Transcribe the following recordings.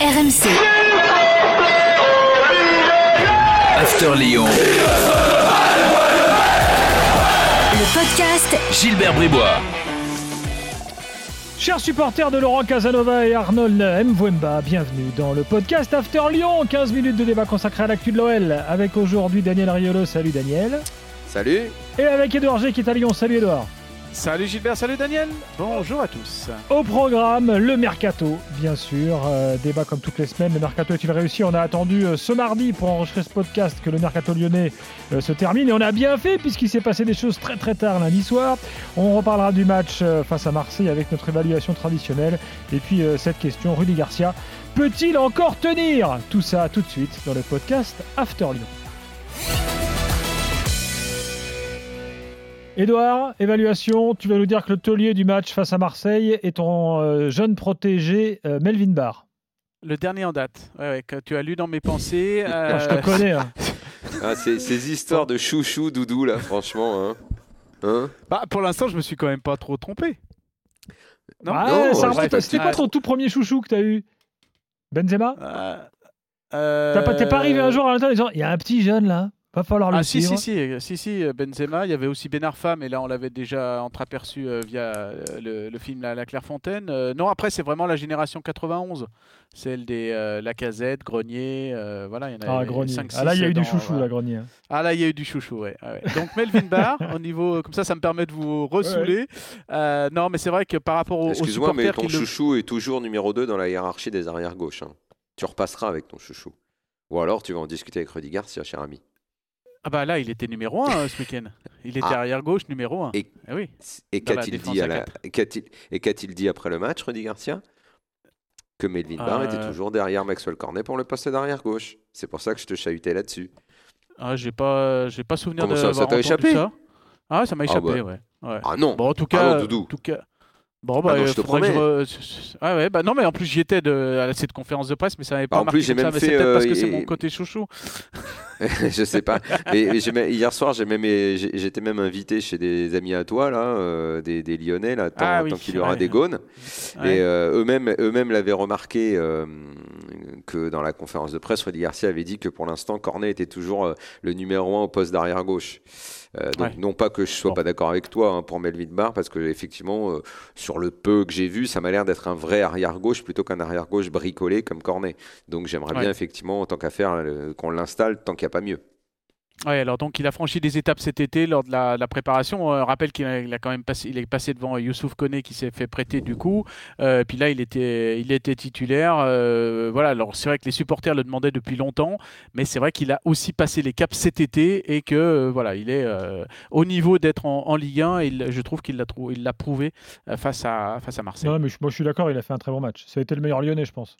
RMC. After Lyon. Le podcast Gilbert Bribois. Chers supporters de Laurent Casanova et Arnold Mwemba, bienvenue dans le podcast After Lyon. 15 minutes de débat consacré à l'actu de l'OL avec aujourd'hui Daniel Riolo. Salut Daniel. Salut Et avec Edouard G qui est à Lyon. Salut Edouard. Salut Gilbert, salut Daniel. Bonjour à tous. Au programme, le mercato, bien sûr. Euh, débat comme toutes les semaines. Le mercato est-il réussi? On a attendu euh, ce mardi pour enregistrer ce podcast que le mercato lyonnais euh, se termine. Et on a bien fait puisqu'il s'est passé des choses très très tard lundi soir. On reparlera du match face à Marseille avec notre évaluation traditionnelle. Et puis cette question, Rudy Garcia, peut-il encore tenir? Tout ça tout de suite dans le podcast After Lyon. Edouard, évaluation, tu vas nous dire que le taulier du match face à Marseille est ton euh, jeune protégé euh, Melvin Barr. Le dernier en date, ouais, ouais, que tu as lu dans mes pensées. Moi, je te euh, connais. hein. ah, ces, ces histoires de chouchou, doudou, là, franchement. Hein Hein? Bah, pour l'instant, je me suis quand même pas trop trompé. Non, Ah, non, ça ouais, remonte- ouais, C'était quoi ton tout premier chouchou que tu as eu? Benzema? Euh, euh, T'as pas- T'es pas arrivé un jour à l'intérieur en disant il y a un petit jeune là, va falloir le Ah si, suivre. si, si, si, si, Benzema, il y avait aussi Ben Arfa, mais là on l'avait déjà entreaperçu euh, via euh, le, le film La, La Clairefontaine. Euh, non, après c'est vraiment la génération 91, celle des euh, Lacazette, Grenier, euh, voilà, il y en Ah, avait Grenier. 5, Ah là, il y a eu du chouchou, voilà. là, Grenier. hein. Ah là, il y a eu du chouchou, ouais. ouais, ouais. Donc Melvin Barr, au niveau, comme ça, ça me permet de vous ressouler. Euh, non, mais c'est vrai que par rapport aux Excuse-moi, mais ton le- chouchou est toujours numéro 2 dans la hiérarchie des arrières-gauches. hein. Tu repasseras avec ton chouchou. Ou alors, tu vas en discuter avec Rudy Garcia, cher ami. Ah bah là, il était numéro 1 ce week-end. Il était Ah. arrière gauche numéro 1. Et- oui. Et qu'a-t-il dit, la... dit après le match, Rudy Garcia? Que Melvin Barr Euh. était toujours derrière Maxwell Cornet pour le poste d'arrière-gauche. C'est pour ça que je te chahutais là-dessus. Ah, j'ai pas, j'ai pas souvenir Comment de ça, ça t'a échappé? ça. Ah, ça m'a Ah échappé, bah. ouais. ouais. Ah non Bon, en tout Ah cas, non, Doudou. en tout cas. Bon, bah, Ah non, je euh, te que je promets. re- Ah ouais, bah non, mais en plus j'y étais de... à cette conférence de presse, mais ça n'avait Bah, pas en marqué plus, j'ai ça, même mais fait, parce euh, que c'est mon côté chouchou. je sais pas. Mais, mais hier soir, j'ai même, j'étais même invité chez des amis à toi, là, euh, des, des Lyonnais, là, tant, Ah oui, tant qu'il y aura ouais. des gaunes. Ouais. Et euh, eux-mêmes, eux-mêmes l'avaient remarqué que dans la conférence de presse, Rudy Garcia avait dit que pour l'instant, Cornet était toujours euh, le numéro un au poste d'arrière gauche. Euh, donc Ouais. non pas que je sois Bon. pas d'accord avec toi hein, pour Melvin Barr, parce que effectivement, euh, sur le peu que j'ai vu, ça m'a l'air d'être un vrai arrière gauche plutôt qu'un arrière gauche bricolé comme Cornet. Donc j'aimerais Ouais. bien effectivement, en tant qu'à faire, qu'on l'installe tant qu'il n'y a pas mieux. Ouais, alors donc il a franchi des étapes cet été lors de la, préparation. Euh, rappelle qu'il a, quand même est passé devant Youssouf Koné qui s'est fait prêter du coup. Euh, puis là, il était, il était titulaire. Euh, voilà. Alors c'est vrai que les supporters le demandaient depuis longtemps, mais c'est vrai qu'il a aussi passé les caps cet été et que euh, voilà, il est au niveau d'être en, Ligue 1. Et il- je trouve qu'il l'a il prouvé face à face à Marseille. Non, moi, je suis d'accord, il a fait un très bon match. Ça a été le meilleur lyonnais, je pense.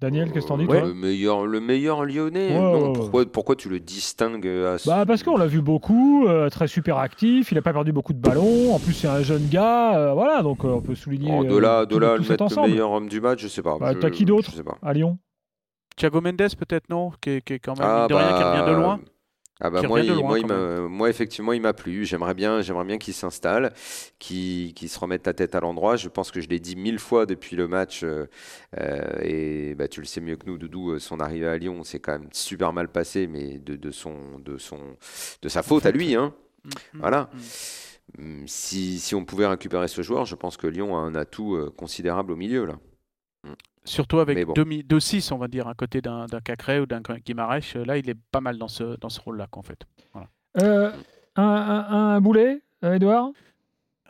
Daniel, qu'est-ce que t'en dis, toi le meilleur, le meilleur Lyonnais. Ouais, non, ouais, ouais. pourquoi, pourquoi tu le distingues à ce- Bah parce qu'on l'a vu beaucoup, euh, très super actif, il n'a pas perdu beaucoup de ballons, en plus c'est un jeune gars, euh, voilà, donc euh, on peut souligner Oh, de euh, là, de tout- là le meilleur homme du match, je sais pas. Bah, t'as qui d'autre Je sais pas. à Lyon? Thiago Mendes peut-être non, qui est, qui est quand même Ah de rien, qui revient de loin. Ah bah moi, il- moi, il m'a- moi, effectivement, il m'a plu. J'aimerais bien, j'aimerais bien qu'il s'installe, qu'il qu'il se remette la tête à l'endroit. Je pense que je l'ai dit mille fois depuis le match. euh, euh, et bah, tu le sais mieux que nous, Doudou, euh, son arrivée à Lyon, c'est quand même super mal passé, mais de, de son, de son, de sa faute à lui. Hein. Mm, mm, Voilà. mm. Hum, Si, si on pouvait récupérer ce joueur, je pense que Lyon a un atout euh, considérable au milieu là. Surtout avec Mais bon. 2-6, on va dire, à côté d'un d'un Cacré ou d'un Guimarães. Là, il est pas mal dans ce, dans ce rôle-là, qu'en fait. Euh, un, un, un boulet, euh, Edouard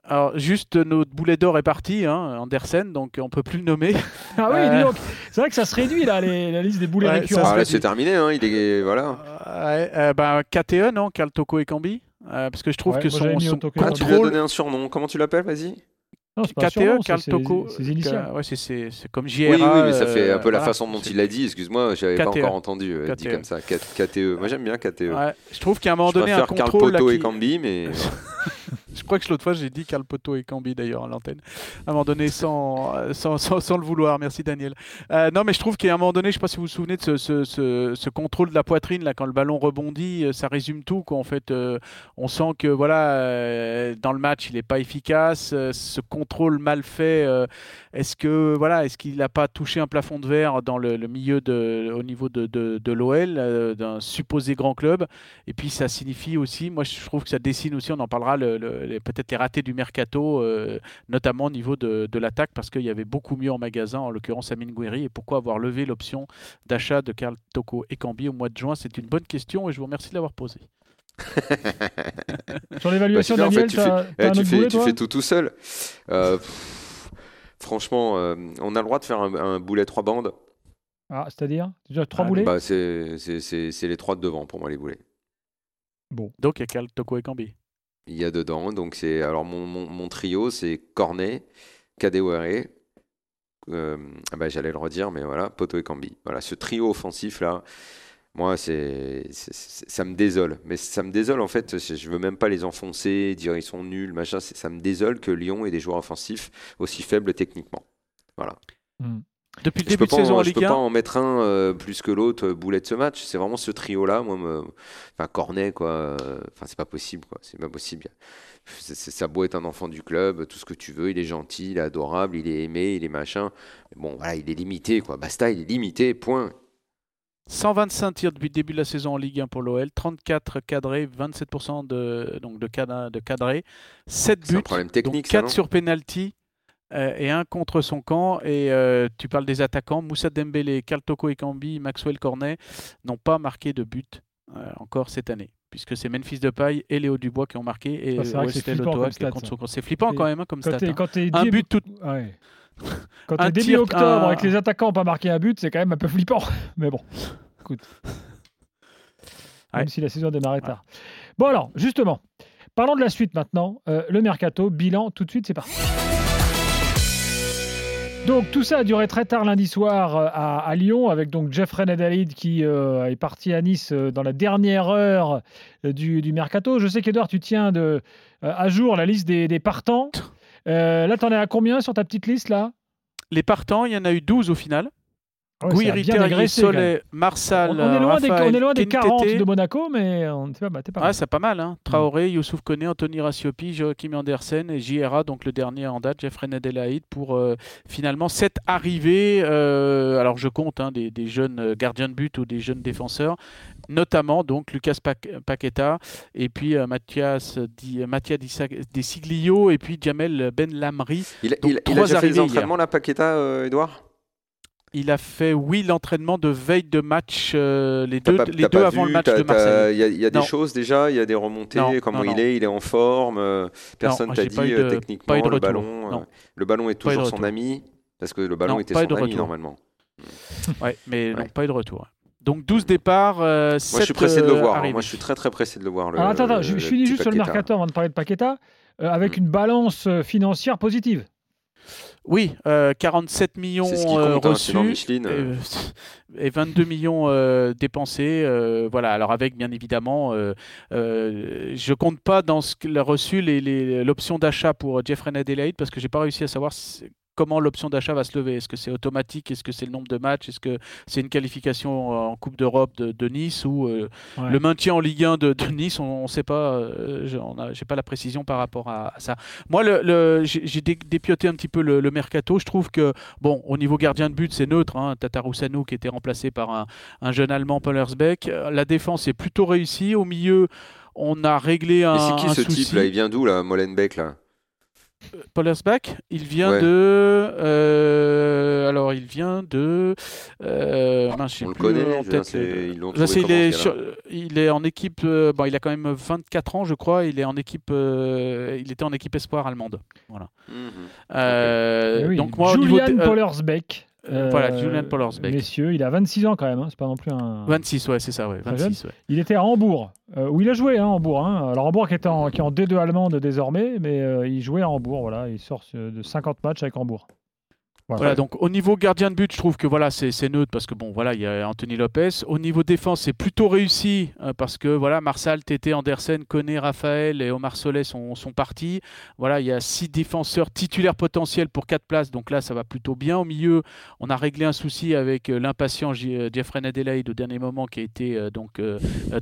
Alors, juste, notre boulet d'or est parti, hein, Andersen, donc on peut plus le nommer. Ah oui, Euh. dis donc, c'est vrai que ça se réduit là, les- la liste des boulets Ouais, récurrents. ça Ah, c'est terminé. Hein, il est voilà. Ouais, euh, ben, KTE, non Carl Toko et Cambi Euh, Parce que je trouve Ouais, que son, son et Ah, tu lui as donné un surnom. Comment tu l'appelles? Vas-y. Non, pas KTE, Carl c'est Toko. ses- ses initiales. euh, ouais, c'est- c'est c'est comme Oui, JRA. oui, mais ça fait un peu la euh, façon dont il l'a dit. Excuse-moi, j'avais pas KTE. encore entendu euh, dit KTE. comme ça. K- KTE. Moi, j'aime bien KTE. Ouais, je trouve qu'à un moment Je donné, un préfère Karl contrôle. là, Poto et Cambi, mais Je crois que l'autre fois j'ai dit Carl Poto et Cambi d'ailleurs à l'antenne, à un moment donné sans, euh, sans, sans, le vouloir. Merci Daniel. Euh, non mais je trouve qu'à un moment donné, je ne sais pas si vous vous souvenez de ce, ce, contrôle de la poitrine là quand le ballon rebondit, euh, ça résume tout. Quoi. En fait, on sent que voilà dans le match il n'est pas efficace. ce contrôle mal fait, est-ce que voilà, est-ce qu'il n'a pas touché un plafond de verre dans le, milieu de, au niveau de, de, de l'OL, d'un supposé grand club? Et puis ça signifie aussi, moi je trouve que ça dessine aussi, on en parlera, le, peut-être les ratés du mercato, euh, notamment au niveau de, de l'attaque, parce qu'il y avait beaucoup mieux en magasin, en l'occurrence Amine Gouiri. Et pourquoi avoir levé l'option d'achat de Karl Toko et Cambi au mois de juin? C'est une bonne question et je vous remercie de l'avoir posée. Sur Bah, l'évaluation, en fait, Daniel, tu fais, t'as un tu autre fais- boulet, tu toi? fais tout tout seul. Euh, pff, franchement, euh, on a le droit de faire un, un boulet trois bandes. Ah, c'est-à-dire? Déjà trois Ah, boulets? Bah, c'est les trois de devant pour moi les boulets. Donc il y a Karl Toko et Cambi. Il y a dedans, donc c'est alors mon, mon, trio, c'est Cornet, Kadewere, euh, ah bah, j'allais le redire, mais voilà, Poto et Cambi. Voilà, ce trio offensif là, moi c'est ça me désole. Mais ça me désole en fait. Je veux même pas les enfoncer, dire ils sont nuls, machin. Ça me désole que Lyon ait des joueurs offensifs aussi faibles techniquement. Voilà. Depuis le début de pas, saison en, en je peux Ligue pas 1, en mettre un euh, plus que l'autre euh, boulet de ce match. C'est vraiment ce trio-là, moi, me... enfin Cornet, quoi. euh, Enfin, c'est pas possible, quoi. C'est pas possible. C'est, c'est- beau être un enfant du club, tout ce que tu veux, il est gentil, il est adorable, il est aimé, il est machin. Mais Bon, voilà, il est limité, quoi. Basta, il est limité, point. 125 tirs depuis le début de la saison en Ligue 1 pour l'OL, 34 cadrés, 27% de, donc de, cadrés, 7 C'est un buts, problème donc technique, ça, 4 non? sur penalty euh, et 1 contre son camp. Et euh, tu parles des attaquants, Moussa Dembélé, Karl Toko Ekambi, Maxwell Cornet n'ont pas marqué de but euh, encore cette année. Puisque c'est Memphis Depay et Léo Dubois qui ont marqué et Ça, c'est flippant. C'est flippant quand même hein, comme Quand stat. hein. quand t'es Un début- but tout, Ouais. Quand Un t'es début octobre un- avec les attaquants n'ont pas marqué un but, c'est quand même un peu flippant. Mais bon, écoute. Même si la saison a démarré tard. Bon alors, justement, parlons de la suite maintenant. Euh, le mercato, bilan, tout de suite, c'est parti. Donc tout ça a duré très tard lundi soir euh, à, Lyon avec donc Jeffrey Nadalid qui euh, est parti à Nice euh, dans la dernière heure du, mercato. Je sais qu'Edouard, tu tiens de, à jour la liste des, des partants. Euh, là, t'en es à combien sur ta petite liste là? Les partants, il y en a eu 12 au final. Ouais, quand même. Soleil, Marsal, On, on est loin des, on est loin des Kentete. 40 de Monaco, mais on pas, t'es pas Ouais, c'est pas mal. Hein. Traoré, Youssouf Koné, Anthony Rassiopi, Joachim Andersen et JRA, donc le dernier en date, Jeffrey Nadelaïd, pour euh, finalement cette arrivée. euh, alors je compte hein, des, des jeunes euh, gardiens de but ou des jeunes défenseurs, notamment donc Lucas Paqueta et puis euh, Mathias Di, Siglio et puis Jamel Ben Lamri. Il, Donc, il- il a déjà fait des arrivées entraînements, là, Paqueta, euh, Edouard Il a fait, oui, l'entraînement de veille de match, euh, les deux, pas- les t'as deux pas avant vu, le match de Marseille. Il y a, il y a des Non. choses déjà, il y a des remontées, Non, comment non, il est, il est en forme. euh, Personne t'a dit euh, de- techniquement le retour, ballon. euh, le ballon est toujours son ami parce que le ballon Non, était son ami retour. normalement. Ouais, mais Ouais. pas eu de retour. Donc 12 départs, euh, Moi, je suis 7 pressé de le voir. hein. arrivés. Moi, je suis très très pressé de le voir. Le, Alors, attends, attends, je, le je finis juste sur le mercato avant de parler de Paqueta, avec Mm. une balance financière positive. Oui, euh, 47 millions C'est ce qui euh, compte, hein, sinon reçus Micheline. euh, et, et 22 millions euh, dépensés. euh, voilà, alors avec bien évidemment, euh, euh, je compte pas dans ce qu'il a reçu les- les- l'option d'achat pour Jeffrey Adelaide parce que j'ai pas réussi à savoir si- comment l'option d'achat va se lever? Est-ce que c'est automatique? Est-ce que c'est le nombre de matchs? Est-ce que c'est une qualification en Coupe d'Europe de, de Nice ou euh, Ouais. le maintien en Ligue 1 de, de Nice? On ne sait pas. euh, j'ai pas la précision par rapport à, à ça. Moi, le, le- j'ai j'ai dé- dépioté un petit peu le, le mercato. Je trouve que, bon, au niveau gardien de but, c'est neutre. Hein, Tatarusanu qui était remplacé par un, un jeune Allemand, Pollersbeck. Euh, La défense est plutôt réussie. Au milieu, on a réglé un, Et c'est qui un ce souci. type là? Il vient d'où là Molenbeek là? Pollersbeck, il vient Ouais. de. euh, alors, il vient de. euh, mince, j'ai On le plus connaît. en tête Ils Là, il, est sur- il est en équipe. euh, bon, il a quand même 24 ans, je crois. Il est en équipe. euh, il était en équipe espoir allemande. Voilà. Euh, Eh oui, Donc moi, Julian euh, Pollersbeck. Euh, voilà, Julian Pollersbeck. Messieurs, il a 26 ans quand même, hein, c'est pas non plus un. 26, ouais, c'est ça, ouais. Très 26, ouais. Il était à Hambourg, euh, où il a joué, hein, Hambourg. Hein. Alors Hambourg qui est en, qui est en D2 allemande désormais, mais euh, il jouait à Hambourg, voilà. Il sort euh, de 50 matchs avec Hambourg. Voilà, donc au niveau gardien de but, je trouve que voilà, c'est neutre parce que bon, voilà, il y a Anthony Lopez. Au niveau défense, c'est plutôt réussi euh, parce que voilà, Marsal, Tété, Andersen, Koné, Raphaël et Omar Solet sont, sont, partis. Voilà, il y a six défenseurs titulaires potentiels pour quatre places, donc là, ça va plutôt bien. Au milieu, on a réglé un souci avec euh, l'impatient euh, Jeffrey Adelaide au dernier moment qui a été donc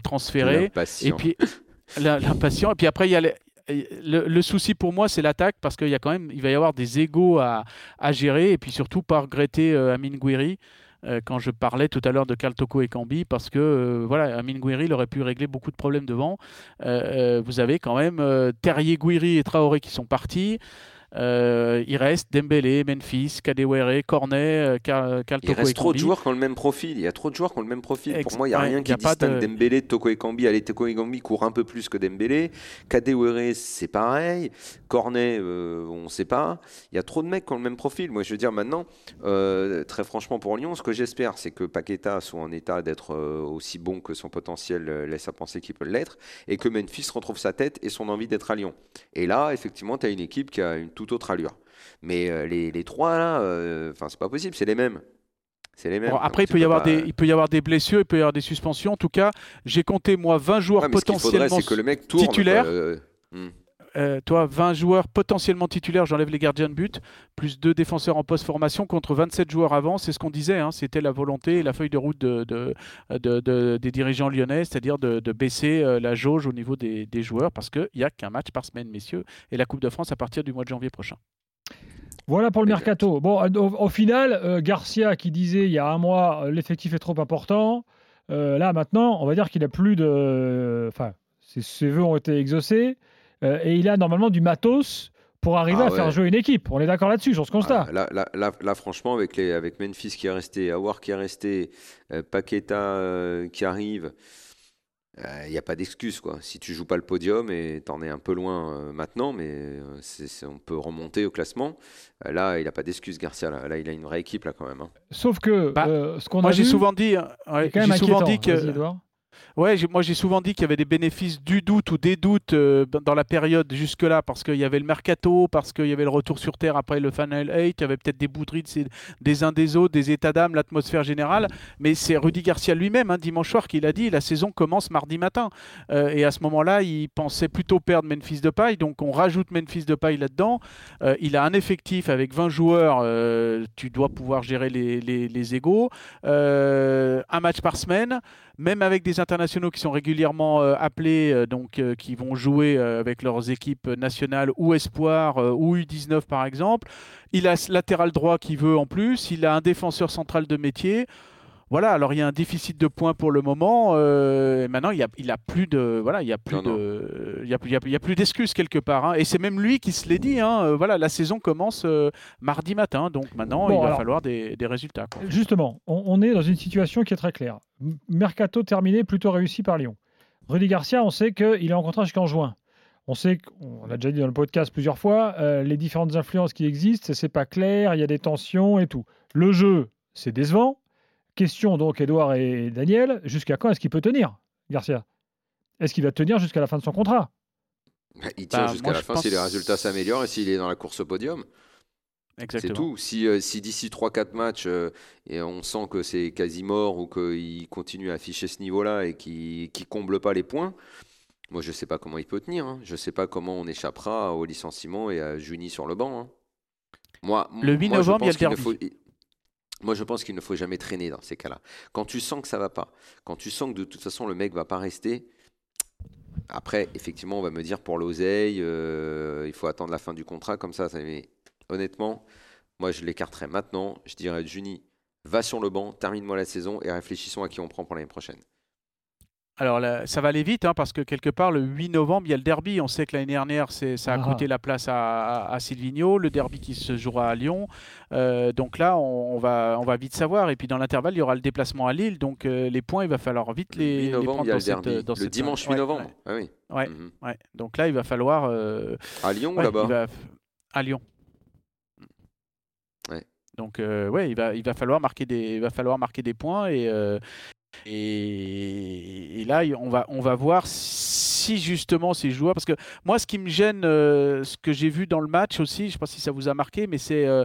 transféré. Et puis l'impatient. Et puis après, il y a le, souci pour moi, c'est l'attaque parce qu'il y a quand même, il va y avoir des égaux à, gérer et puis surtout pas regretter euh, Amin Gouiri euh, quand je parlais tout à l'heure de Kaltoko et Cambi parce que euh, voilà, Amin Gouiri aurait pu régler beaucoup de problèmes devant. vous avez quand même Terrier, Gouiri et Traoré qui sont partis. Euh, il reste Dembélé, Memphis, Kadewere, Cornet, Cal Il reste trop de joueurs qui ont le même profil. Il y a trop de joueurs qui ont le même profil. Pour moi, il n'y a rien qui distingue de... Dembélé de Toko Ekambi. Allez, Toko Ekambi court un peu plus que Dembélé. Kadewere, c'est pareil. Cornet, euh, on ne sait pas. Il y a trop de mecs qui ont le même profil. Moi, je veux dire maintenant, euh, très franchement pour Lyon, ce que j'espère, c'est que Paqueta soit en état d'être aussi bon que son potentiel laisse à penser qu'il peut l'être, et que Memphis retrouve sa tête et son envie d'être à Lyon. Et là, effectivement, tu as une équipe qui a une toute autre allure. Mais euh, les, les, trois là, euh, enfin c'est pas possible, c'est les mêmes. C'est les mêmes. après, il peut, y avoir des, il peut y avoir des blessures, il peut y avoir des suspensions. En tout cas, j'ai compté moi 20 joueurs potentiellement que le mec titulaires. Euh, toi, 20 joueurs potentiellement titulaires, j'enlève les gardiens de but, plus deux défenseurs en post-formation contre 27 joueurs avant. C'est ce qu'on disait, hein. c'était la volonté et la feuille de route de, de, des dirigeants lyonnais, c'est-à-dire de, baisser la jauge au niveau des, des joueurs, parce qu'il n'y a qu'un match par semaine, messieurs, et la Coupe de France à partir du mois de janvier prochain. Voilà pour le mercato. Bon, au, final, euh, Garcia qui disait il y a un mois euh, l'effectif est trop important. Euh, là maintenant, on va dire qu'il a plus de, enfin, ses, voeux ont été exaucés et il a normalement du matos pour arriver ah à faire jouer une équipe. On est d'accord là-dessus sur ce constat. Ah, là, franchement, avec, les, avec Memphis qui est resté, Awar qui est resté, Paqueta qui arrive, il euh, n'y a pas d'excuse quoi. Si tu joues pas le podium et t'en es un peu loin euh, maintenant, mais euh, on peut remonter au classement. là, il n'a pas d'excuse Garcia. Là. il a une vraie équipe là quand même. Hein. Sauf que bah, ce qu'on a j'ai souvent dit, j'ai souvent dit que Ouais, moi j'ai souvent dit qu'il y avait des bénéfices du doute ou des doutes euh, dans la période jusque-là parce qu'il y avait le mercato, parce qu'il y avait le retour sur terre après le Final 8, il y avait peut-être des bouderies des uns des autres, des états d'âme, l'atmosphère générale. Mais c'est Rudy Garcia lui-même, hein, dimanche soir, qui l'a dit la saison commence mardi matin. Euh, et à ce moment-là, il pensait plutôt perdre Memphis de paille, donc on rajoute Memphis de paille là-dedans. Euh, il a un effectif avec 20 joueurs, tu dois pouvoir gérer les, les, les égaux. un match par semaine même avec des internationaux qui sont régulièrement euh, appelés, euh, donc euh, qui vont jouer avec leurs équipes nationales ou espoir ou U19 par exemple. Il a ce latéral droit qui veut en plus, il a un défenseur central de métier. Voilà, alors il y a un déficit de points pour le moment. Euh, maintenant, il n'y a, il a plus de, voilà, il y a plus de, il y a, il y a, plus d'excuses quelque part. Hein. Et c'est même lui qui se l'est dit. Hein. Voilà, la saison commence euh, mardi matin, donc maintenant il va falloir des, des résultats. Justement, on, est dans une situation qui est très claire. Mercato terminé, plutôt réussi par Lyon. Rudy Garcia, on sait qu'il est en contrat jusqu'en juin. On sait qu'on a déjà dit dans le podcast plusieurs fois, les différentes influences qui existent, c'est pas clair, il y a des tensions et tout. Le jeu, c'est décevant. Question donc, Edouard et Daniel, jusqu'à quand est-ce qu'il peut tenir, Garcia? Est-ce qu'il va tenir jusqu'à la fin de son contrat? Bah, Il tient bah, jusqu'à la fin si les résultats s'améliorent et s'il est dans la course au podium. C'est tout. Si, euh, si d'ici 3-4 matchs, euh, et on sent que c'est quasi mort ou qu'il continue à afficher ce niveau-là et qu'il ne comble pas les points, moi je ne sais pas comment il peut tenir. Hein. Je ne sais pas comment on échappera au licenciement et à Juni sur le banc. Hein. Moi, le 8 novembre, il y a le derby. Moi, je pense qu'il ne faut jamais traîner dans ces cas-là. Quand tu sens que ça va pas, quand tu sens que de toute façon le mec va pas rester, après, effectivement, on va me dire pour l'oseille, euh, il faut attendre la fin du contrat comme ça. Mais honnêtement, moi, je l'écarterais maintenant. Je dirais, Juni, va sur le banc, termine-moi la saison et réfléchissons à qui on prend pour l'année prochaine. Alors ça va aller vite hein, parce que quelque part le 8 novembre il y a le derby. On sait que l'année dernière ça a ah. coûté la place à, à, Silvino, le derby qui se jouera à Lyon. Euh, donc là on, va, on va vite savoir. Et puis dans l'intervalle il y aura le déplacement à Lille. Donc euh, les points il va falloir vite les, le prendre dans, le dimanche 8 novembre. Ah oui. Ouais, mhm. ouais, Donc là il va falloir. Euh, à Lyon ou là-bas À Lyon. Donc ouais, il va, falloir marquer des, points et, et, là, on va, voir si justement ces joueurs. Parce que moi, ce qui me gêne, euh, ce que j'ai vu dans le match aussi, je ne sais pas si ça vous a marqué, mais c'est. Euh,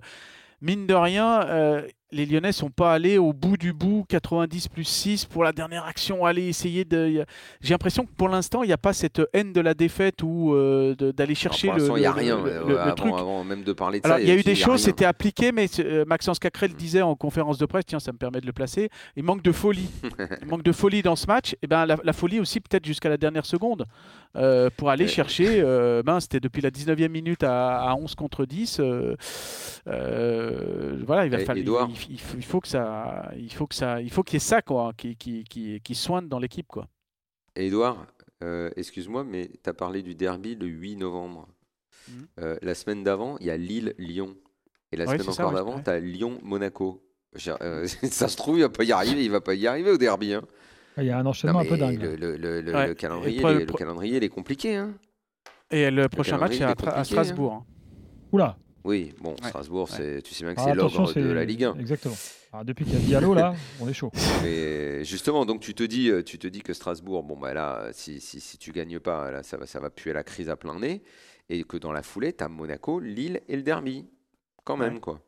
mine de rien, euh, les Lyonnais sont pas allés au bout du bout, 90 plus 6 pour la dernière action, aller essayer de. J'ai l'impression que pour l'instant, il n'y a pas cette haine de la défaite ou euh, d'aller chercher pour le, il n'y a rien. le- le- le avant, truc. avant même de parler de Alors, ça. il y a eu des choses, c'était appliqué, mais euh, Maxence Cacrel disait en conférence de presse, tiens, ça me permet de le placer, il manque de folie. il manque de folie dans ce match. Et ben, la, la folie aussi, peut-être jusqu'à la dernière seconde, euh, pour aller Ouais. chercher. ben, c'était depuis la 19e minute à, à 11 contre 10. euh, euh, voilà, il va falloir. Il, il faut- que ça, il faut que ça, il faut qu'il y ait ça, quoi, qui, qui, qui, qui soigne dans l'équipe, quoi. Et Edouard, euh, excuse-moi, mais tu as parlé du derby le 8 novembre. Mhm. Euh, la semaine d'avant, il y a Lille-Lyon. Et la Ouais, semaine encore d'avant, ouais. tu as Lyon-Monaco. Euh, ça se trouve, il va pas y arriver, il va pas y arriver au derby. hein. Il y a un Non, enchaînement un peu dingue. Le, le- le- le- Ouais. le calendrier, le calendrier, il est compliqué. Hein. Et le prochain match, calendrier c'est à, est à hein. Strasbourg. hein. Oula, Oui, bon, Ouais. Strasbourg, Ouais. c'est, tu sais bien que Ah, c'est l'ogre de la Ligue 1. Exactement. Alors, depuis qu'il y a Diallo, là, on est chaud. Mais justement, donc tu te dis, euh, tu te dis que Strasbourg, bon bah là, euh, si, si, si tu gagnes pas, là, ça va, ça va puer la crise à plein nez, et que dans la foulée, tu as Monaco, Lille et le derby, quand même Ouais. quoi.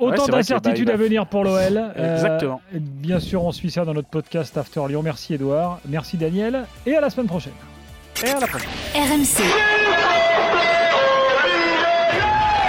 Autant Ouais, d'incertitudes à venir pour l'OL. Euh, Exactement. et bien sûr, on suit ça dans notre podcast After Lyon. Merci Edouard, merci Daniel, et à la semaine prochaine. Et à la prochaine. RMC,